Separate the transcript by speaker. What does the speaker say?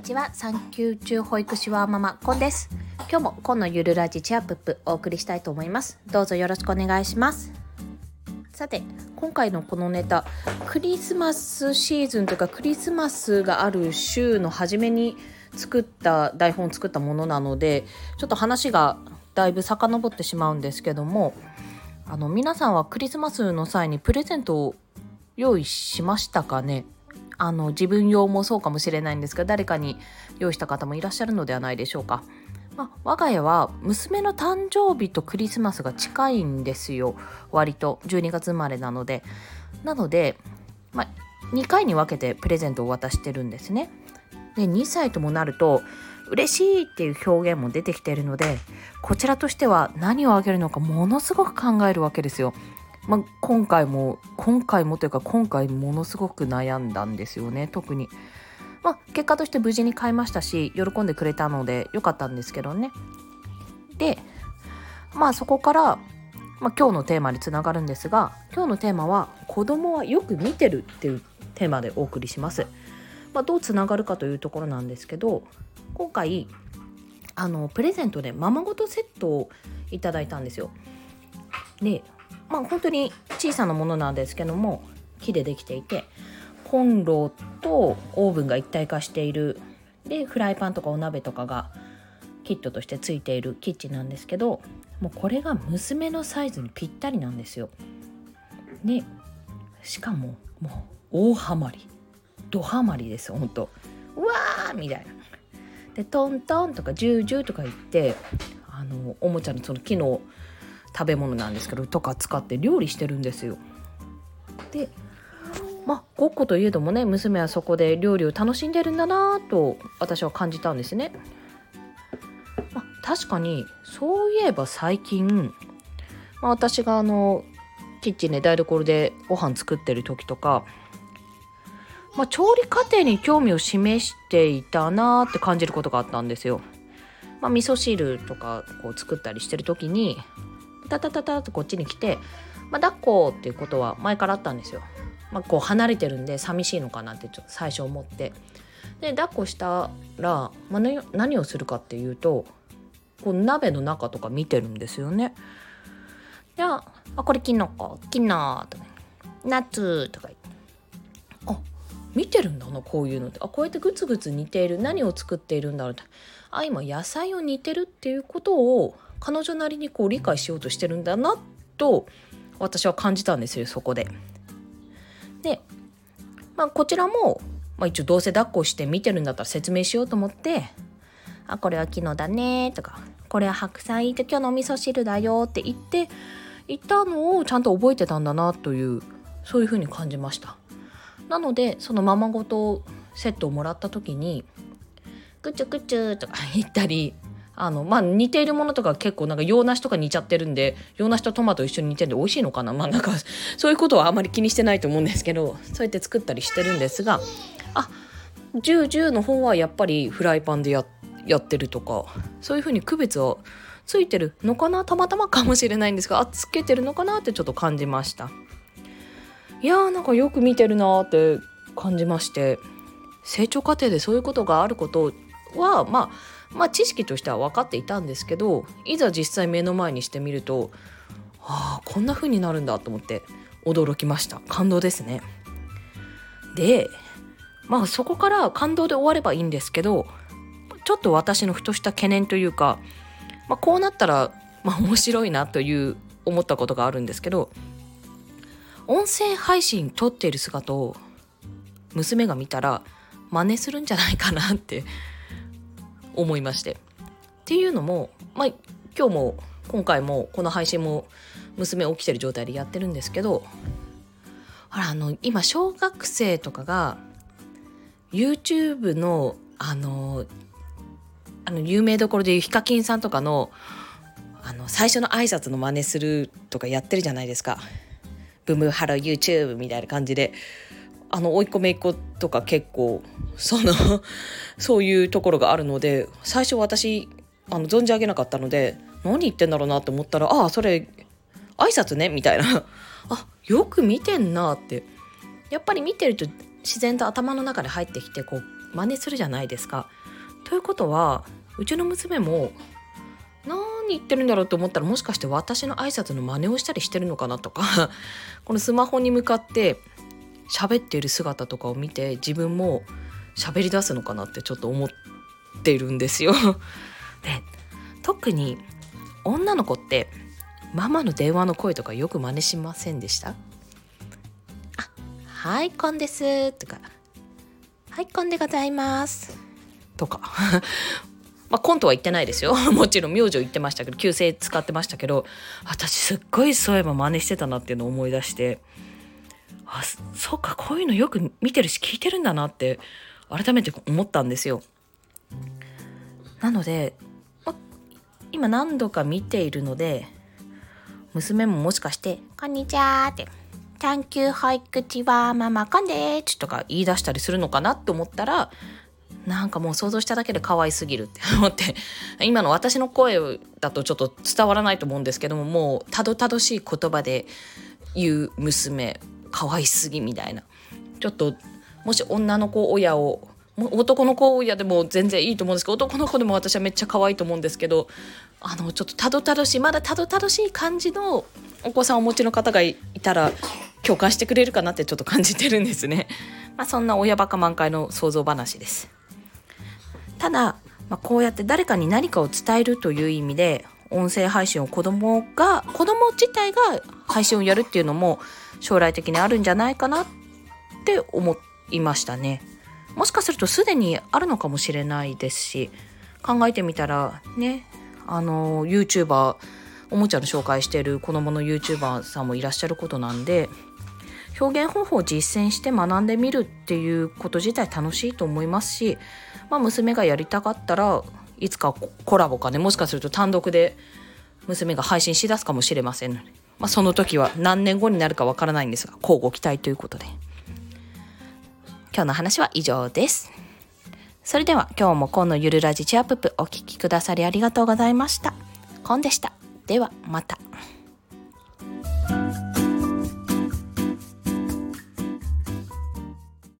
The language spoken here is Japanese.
Speaker 1: にちは。産休中保育士はママコンです。今日もコンのゆるラジチアップップお送りしたいと思います。どうぞよろしくお願いします。さて今回のこのネタクリスマスシーズンというかクリスマスがある週の初めに作った台本を作ったものなのでちょっと話がだいぶ遡ってしまうんですけどもあの皆さんはクリスマスの際にプレゼントを用意しましたかね？あの自分用もそうかもしれないんですが誰かに用意した方もいらっしゃるのではないでしょうか。まあ、我が家は娘の誕生日とクリスマスが近いんですよ。割と12月生まれなので。なので、まあ、2回に分けてプレゼントを渡してるんですね。で2歳ともなると嬉しいっていう表現も出てきているのでこちらとしては何をあげるのかものすごく考えるわけですよ。まあ、今回も今回もというか今回ものすごく悩んだんですよね特に。まあ、結果として無事に買いましたし喜んでくれたので良かったんですけどね。でまあそこから、まあ、今日のテーマにつながるんですが今日のテーマは「子供はよく見てる」っていうテーマでお送りします。まあ、どうつながるかというところなんですけど今回あのプレゼントでままごとセットをいただいたんですよ。でまあ本当に小さなものなんですけども木でできていてコンロとオーブンが一体化しているでフライパンとかお鍋とかがキットとしてついているキッチンなんですけどもうこれが娘のサイズにぴったりなんですよ。でしかももう大ハマりドハマりです本当うわーみたいな。でトントンとかジュージューとか言ってあのおもちゃのその木の食べ物なんですけどとか使って料理してるんですよ。でまあごっこといえどもね娘はそこで料理を楽しんでるんだなと私は感じたんですね。まあ、確かにそういえば最近、まあ、私があのキッチンで台所でご飯作ってる時とか、まあ、調理過程に興味を示していたなって感じることがあったんですよ。まあ、味噌汁とかこう作ったりしてる時にタタタタとこっちに来て、まあ、抱っこっていうことは前からあったんですよ。まあ、こう離れてるんで寂しいのかなってちょ最初思ってで抱っこしたら、まあ、何をするかっていうとこう鍋の中とか見てるんですよね。じゃあこれキノコキノとかナッツとか言ってあ見てるんだなこういうのってあこうやってグツグツ似ている何を作っているんだろうってあ今野菜を煮てるっていうことを彼女なりにこう理解しようとしてるんだなと私は感じたんですよそこで。で、まあ、こちらも、まあ、一応どうせ抱っこして見てるんだったら説明しようと思って「あこれは昨日だね」とか「これは白菜って今日のお味噌汁だよ」って言って言ったのをちゃんと覚えてたんだなというそういうふうに感じました。なのでそのままごとセットをもらった時に「ぐちゅぐちゅ」とか言ったりあのまあ似ているものとか結構なんか洋梨とか煮ちゃってるんで洋梨とトマト一緒に煮てるんで美味しいのかな？まあなんかそういうことはあまり気にしてないと思うんですけどそうやって作ったりしてるんですがあ10、10の方はやっぱりフライパンでややってるとかそういうふうに区別はついてるのかな？たまたまかもしれないんですがあつけてるのかなってちょっと感じました。いやーなんかよく見てるなーって感じまして成長過程でそういうことがあることはまあまあ知識としては分かっていたんですけどいざ実際目の前にしてみるとああこんな風になるんだと思って驚きました。感動ですね。でまあそこから感動で終わればいいんですけどちょっと私のふとした懸念というか、まあ、こうなったら、まあ、面白いなという思ったことがあるんですけど音声配信撮っている姿を娘が見たら真似するんじゃないかなって思いまして。っていうのも、まあ、今日も今回もこの配信も娘起きてる状態でやってるんですけどほらあの今小学生とかが YouTube のあのあの有名どころでいうヒカキンさんとかのあの最初の挨拶の真似するとかやってるじゃないですか。ブムハロー YouTube みたいな感じであの甥っ子姪っ子とか結構その そういうところがあるので最初私あの存じ上げなかったので何言ってんだろうなって思ったらああそれ挨拶ねみたいな あよく見てんなってやっぱり見てると自然と頭の中で入ってきてこう真似するじゃないですか。ということはうちの娘も何言ってるんだろうと思ったらもしかして私の挨拶の真似をしたりしてるのかなとか このスマホに向かって喋っている姿とかを見て自分も喋り出すのかなってちょっと思ってるんですよ。で特に女の子ってママの電話の声とかよく真似しませんでした？あはいこんですとかはいこんでございますとか まあ、コントは言ってないですよ。もちろん名字を言ってましたけど、旧姓使ってましたけど、私すっごいそういえば真似してたなっていうのを思い出して、あ、そうか、こういうのよく見てるし聞いてるんだなって改めて思ったんですよ。なので、ま、今何度か見ているので、娘ももしかして「こんにちは」って「探求保育ちはママこんでち」とか言い出したりするのかなって思ったらなんかもう想像しただけで可愛すぎるって 思って今の私の声だとちょっと伝わらないと思うんですけどももうたどたどしい言葉で言う娘可愛すぎみたいなちょっともし女の子親を男の子親でも全然いいと思うんですけど男の子でも私はめっちゃ可愛いと思うんですけどあのちょっとたどたどしいまだたどたどしい感じのお子さんをお持ちの方がいたら共感してくれるかなってちょっと感じてるんですね。まあ、そんな親バカ満開の想像話です。ただ、まあ、こうやって誰かに何かを伝えるという意味で音声配信を子供が子供自体が配信をやるっていうのも将来的にあるんじゃないかなって思いましたね。もしかするとすでにあるのかもしれないですし考えてみたらねあの YouTuber おもちゃの紹介してる子供の YouTuber さんもいらっしゃることなんで表現方法を実践して学んでみるっていうこと自体楽しいと思いますし、まあ、娘がやりたかったらいつかコラボかねもしかすると単独で娘が配信しだすかもしれません、まあ、その時は何年後になるかわからないんですが交互期待ということで今日の話は以上ですそれでは今日も今のゆるラジチアップお聴きくださりありがとうございました。コンでした。ではまた。